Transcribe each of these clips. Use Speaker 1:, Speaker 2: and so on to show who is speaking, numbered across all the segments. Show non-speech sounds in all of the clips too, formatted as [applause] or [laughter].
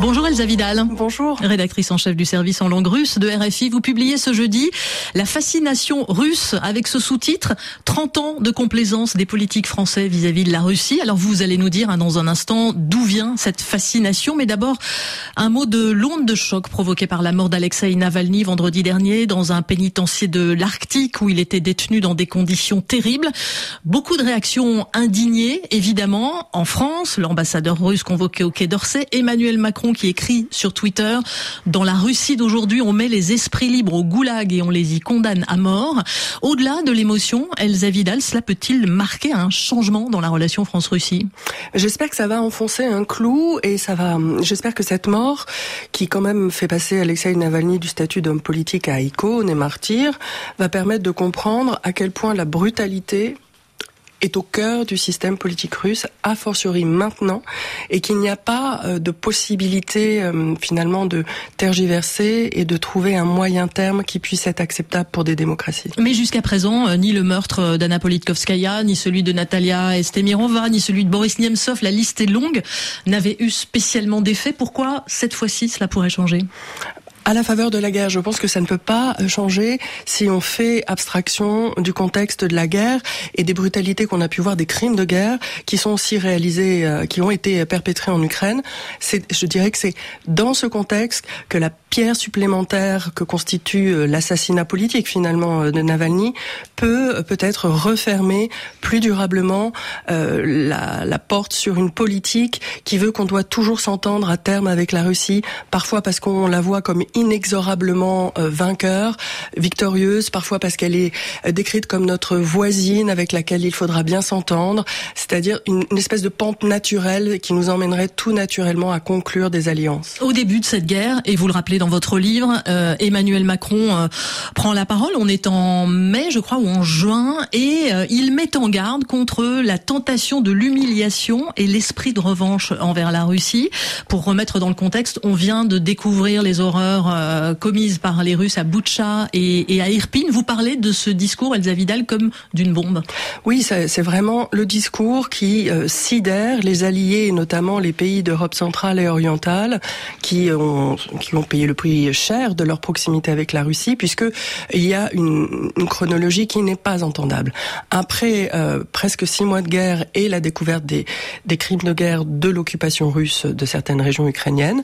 Speaker 1: Bonjour Elsa Vidal.
Speaker 2: Bonjour.
Speaker 1: Rédactrice en chef du service en langue russe de RFI. Vous publiez ce jeudi La fascination russe avec ce sous-titre 30 ans de complaisance des politiques français vis-à-vis de la Russie. Alors vous allez nous dire hein, dans un instant d'où vient cette fascination. Mais d'abord, un mot de l'onde de choc provoquée par la mort d'Alexei Navalny vendredi dernier dans un pénitencier de l'Arctique où il était détenu dans des conditions terribles. Beaucoup de réactions indignées, évidemment. En France, l'ambassadeur russe convoqué au Quai d'Orsay, Emmanuel Macron qui écrit sur Twitter Dans la Russie d'aujourd'hui, on met les esprits libres au goulag et on les y condamne à mort. Au-delà de l'émotion, Elsa Vidal, cela peut-il marquer un changement dans la relation France-Russie?
Speaker 2: J'espère que ça va enfoncer un clou et ça va. J'espère que cette mort, qui quand même fait passer Alexei Navalny du statut d'homme politique à icône et martyr, va permettre de comprendre à quel point la brutalité est au cœur du système politique russe, a fortiori maintenant, et qu'il n'y a pas euh, de possibilité euh, finalement de tergiverser et de trouver un moyen terme qui puisse être acceptable pour des démocraties.
Speaker 1: Mais jusqu'à présent, euh, ni le meurtre d'Anna Politkovskaya, ni celui de Natalia Estemirova, ni celui de Boris Nemtsov, la liste est longue, n'avaient eu spécialement d'effet. Pourquoi cette fois-ci cela pourrait changer?
Speaker 2: À la faveur de la guerre. Je pense que ça ne peut pas euh, changer si on fait abstraction du contexte de la guerre et des brutalités qu'on a pu voir, des crimes de guerre qui sont aussi réalisés, euh, qui ont été perpétrés en Ukraine. C'est, je dirais que c'est dans ce contexte que la pierre supplémentaire que constitue euh, l'assassinat politique finalement de Navalny peut peut-être refermer plus durablement la, la porte sur une politique qui veut qu'on doit toujours s'entendre à terme avec la Russie, parfois parce qu'on la voit comme inexorablement euh, vainqueur, victorieuse, parfois parce qu'elle est euh, décrite comme notre voisine avec laquelle il faudra bien s'entendre, c'est-à-dire une, espèce de pente naturelle qui nous emmènerait tout naturellement à conclure des alliances.
Speaker 1: Au début de cette guerre, et vous le rappelez dans votre livre, euh, Emmanuel Macron prend la parole. On est en mai, je crois, ou en juin, et il met en garde contre la tentation de l'humiliation et l'esprit de revanche envers la Russie. Pour remettre dans le contexte, on vient de découvrir les horreurs euh, commises par les Russes à Boutcha et, à Irpin. Vous parlez de ce discours, Elsa Vidal, comme d'une bombe.
Speaker 2: Oui, c'est vraiment le discours qui euh, sidère les alliés, notamment les pays d'Europe centrale et orientale, qui ont, qui ont payé le prix cher de leur proximité avec la Russie, puisque il y a une, chronologie qui n'est pas entendable. Après euh, presque six mois de guerre et la découverte des, des crimes de guerre de l'occupation russe de certaines régions ukrainiennes,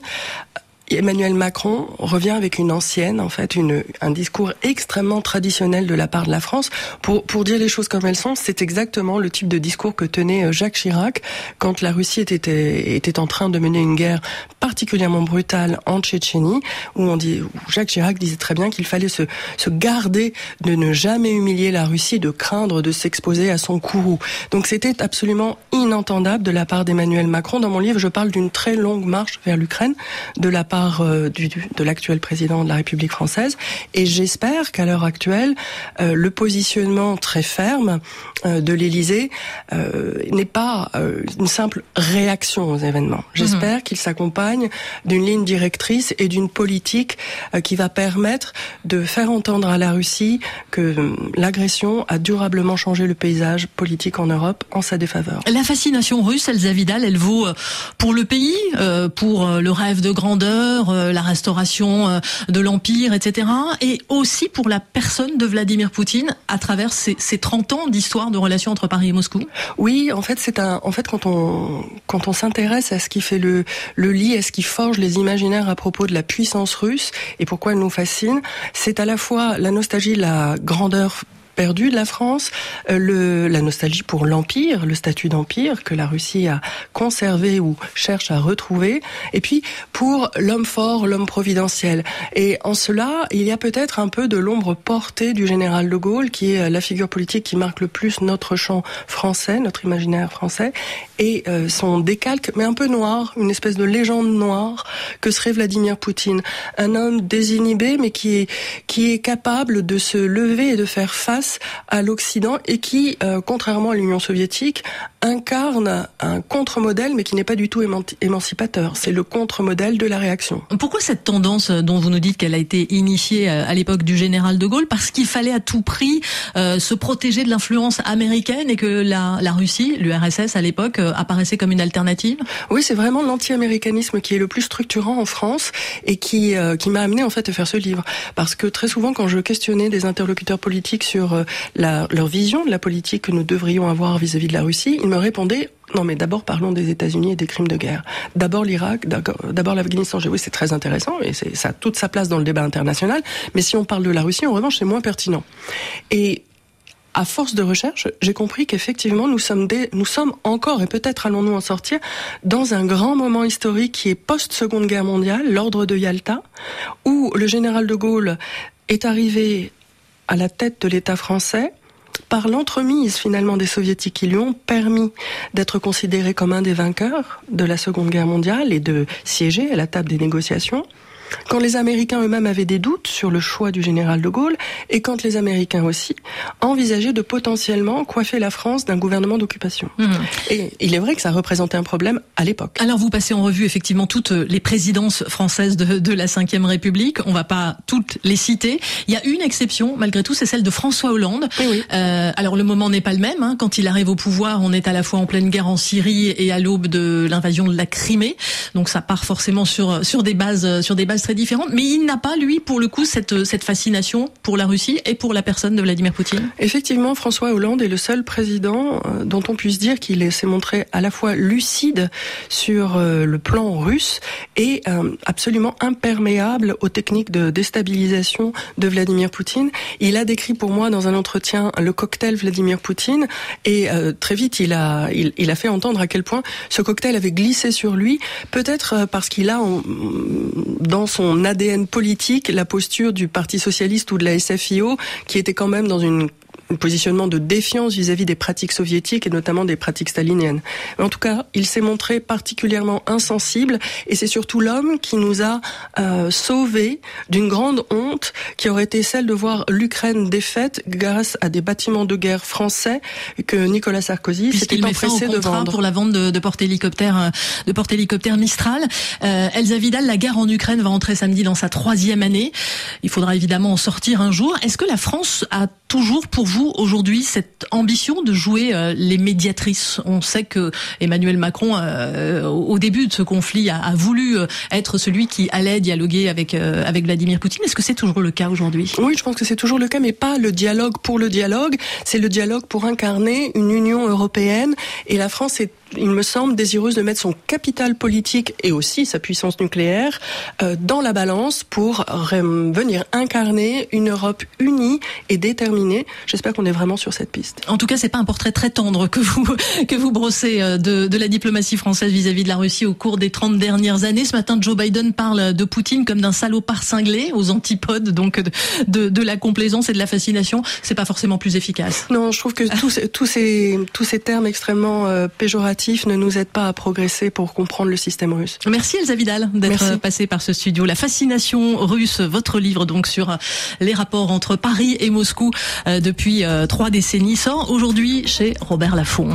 Speaker 2: Emmanuel Macron revient avec une ancienne, en fait, une, un discours extrêmement traditionnel de la part de la France. Pour, pour dire les choses comme elles sont, c'est exactement le type de discours que tenait euh, Jacques Chirac quand la Russie était, était en train de mener une guerre particulièrement brutale en Tchétchénie, où on dit, où Jacques Chirac disait très bien qu'il fallait se, se garder de ne jamais humilier la Russie, de craindre de s'exposer à son courroux. Donc c'était absolument inentendable de la part d'Emmanuel Macron. Dans mon livre, je parle d'une très longue marche vers l'Ukraine de la part euh, du, de l'actuel président de la République française. Et j'espère qu'à l'heure actuelle, euh, le positionnement très ferme euh, de l'Élysée n'est pas une simple réaction aux événements. J'espère mhm. qu'il s'accompagne d'une ligne directrice et d'une politique qui va permettre de faire entendre à la Russie que l'agression a durablement changé le paysage politique en Europe en sa défaveur.
Speaker 1: La fascination russe, Elsa Vidal, elle vaut pour le pays, pour le rêve de grandeur, euh, la restauration euh, de l'Empire, etc. Et aussi pour la personne de Vladimir Poutine à travers ces, ces 30 ans d'histoire de relations entre Paris et Moscou
Speaker 2: Oui, en fait, c'est un, en fait, quand on, quand on s'intéresse à ce qui fait le, le lit, à ce qui forge les imaginaires à propos de la puissance russe et pourquoi elle nous fascine, c'est à la fois la nostalgie, la grandeur perdu de la France, euh, le, la nostalgie pour l'empire, le statut d'empire que la Russie a conservé ou cherche à retrouver, et puis pour l'homme fort, l'homme providentiel. Et en cela, il y a peut-être un peu de l'ombre portée du général de Gaulle, qui est la figure politique qui marque le plus notre champ français, notre imaginaire français, et euh, son décalque, mais un peu noir, une espèce de légende noire que serait Vladimir Poutine, un homme désinhibé, mais qui est qui est capable de se lever et de faire face face à l'Occident et qui, euh, contrairement à l'Union soviétique, incarne un contre-modèle, mais qui n'est pas du tout émancipateur. C'est le contre-modèle de la réaction.
Speaker 1: Pourquoi cette tendance dont vous nous dites qu'elle a été initiée à l'époque du général de Gaulle? Parce qu'il fallait à tout prix euh, se protéger de l'influence américaine et que la, la Russie, l'URSS à l'époque, euh, apparaissait comme une alternative?
Speaker 2: Oui, c'est vraiment l'anti-américanisme qui est le plus structurant en France et qui, euh, qui m'a amené en fait à faire ce livre. Parce que très souvent, quand je questionnais des interlocuteurs politiques sur la, leur vision de la politique que nous devrions avoir vis-à-vis -vis de la Russie, ils me répondaient non, mais d'abord parlons des États-Unis et des crimes de guerre. D'abord l'Irak, d'abord l'Afghanistan. Oui, c'est très intéressant et ça a toute sa place dans le débat international. Mais si on parle de la Russie, en revanche, c'est moins pertinent. Et à force de recherche, j'ai compris qu'effectivement, nous nous sommes encore, et peut-être allons-nous en sortir, dans un grand moment historique qui est post-seconde guerre mondiale, l'ordre de Yalta, où le général de Gaulle est arrivé à la tête de l'État français, par l'entremise finalement des soviétiques qui lui ont permis d'être considéré comme un des vainqueurs de la Seconde Guerre mondiale et de siéger à la table des négociations. Quand les Américains eux-mêmes avaient des doutes sur le choix du général de Gaulle, et quand les Américains aussi envisageaient de potentiellement coiffer la France d'un gouvernement d'occupation. Mmh. Et il est vrai que ça représentait un problème à l'époque.
Speaker 1: Alors vous passez en revue effectivement toutes les présidences françaises de, de la Ve République. On va pas toutes les citer. Il y a une exception, malgré tout, c'est celle de François Hollande.
Speaker 2: Oui,
Speaker 1: euh, alors le moment n'est pas le même. Hein. Quand il arrive au pouvoir, on est à la fois en pleine guerre en Syrie et à l'aube de l'invasion de la Crimée. Donc ça part forcément sur sur des bases sur des bases très différentes, mais il n'a pas, lui, pour le coup, cette, fascination pour la Russie et pour la personne de Vladimir Poutine
Speaker 2: Effectivement, François Hollande est le seul président euh, dont on puisse dire qu'il s'est montré à la fois lucide sur euh, le plan russe et euh, absolument imperméable aux techniques de déstabilisation de Vladimir Poutine. Il a décrit pour moi dans un entretien le cocktail Vladimir Poutine et très vite il, a fait entendre à quel point ce cocktail avait glissé sur lui, peut-être parce qu'il a dans son ADN politique la posture du Parti socialiste ou de la SFIO, qui était quand même dans une un positionnement de défiance vis-à-vis des pratiques soviétiques et notamment des pratiques staliniennes. en tout cas, il s'est montré particulièrement insensible et c'est surtout l'homme qui nous a euh, sauvés d'une grande honte qui aurait été celle de voir l'Ukraine défaite grâce à des bâtiments de guerre français que Nicolas Sarkozy s'était empressé de vendre
Speaker 1: pour la vente de, de porte-hélicoptères euh, de porte-hélicoptères Mistral. Euh, Elsa Vidal, la guerre en Ukraine va entrer samedi dans sa troisième année. Il faudra évidemment en sortir un jour. Est-ce que la France a toujours pour vous aujourd'hui cette ambition de jouer euh, les médiatrices? On sait que Emmanuel Macron, euh, au début de ce conflit, a, voulu euh, être celui qui allait dialoguer avec avec Vladimir Poutine. Est-ce que c'est toujours le cas aujourd'hui?
Speaker 2: Oui, je pense que c'est toujours le cas, mais pas le dialogue pour le dialogue. C'est le dialogue pour incarner une Union européenne. Et la France est il me semble, désireuse de mettre son capital politique et aussi sa puissance nucléaire euh, dans la balance pour venir incarner une Europe unie et déterminée. J'espère qu'on est vraiment sur cette piste.
Speaker 1: En tout cas, c'est pas un portrait très tendre que vous [laughs] que vous brossez euh, de, de la diplomatie française vis-à-vis de la Russie au cours des 30 dernières années. Ce matin, Joe Biden parle de Poutine comme d'un salopard cinglé aux antipodes donc de, de, de la complaisance et de la fascination. C'est pas forcément plus efficace.
Speaker 2: Non, je trouve que tous, tous ces tous ces termes extrêmement euh, péjoratifs ne nous aide pas à progresser pour comprendre le système russe.
Speaker 1: Merci Elsa Vidal d'être passée par ce studio. La fascination russe, votre livre donc sur euh, les rapports entre Paris et Moscou euh, depuis euh, trois décennies sort aujourd'hui chez Robert Laffont.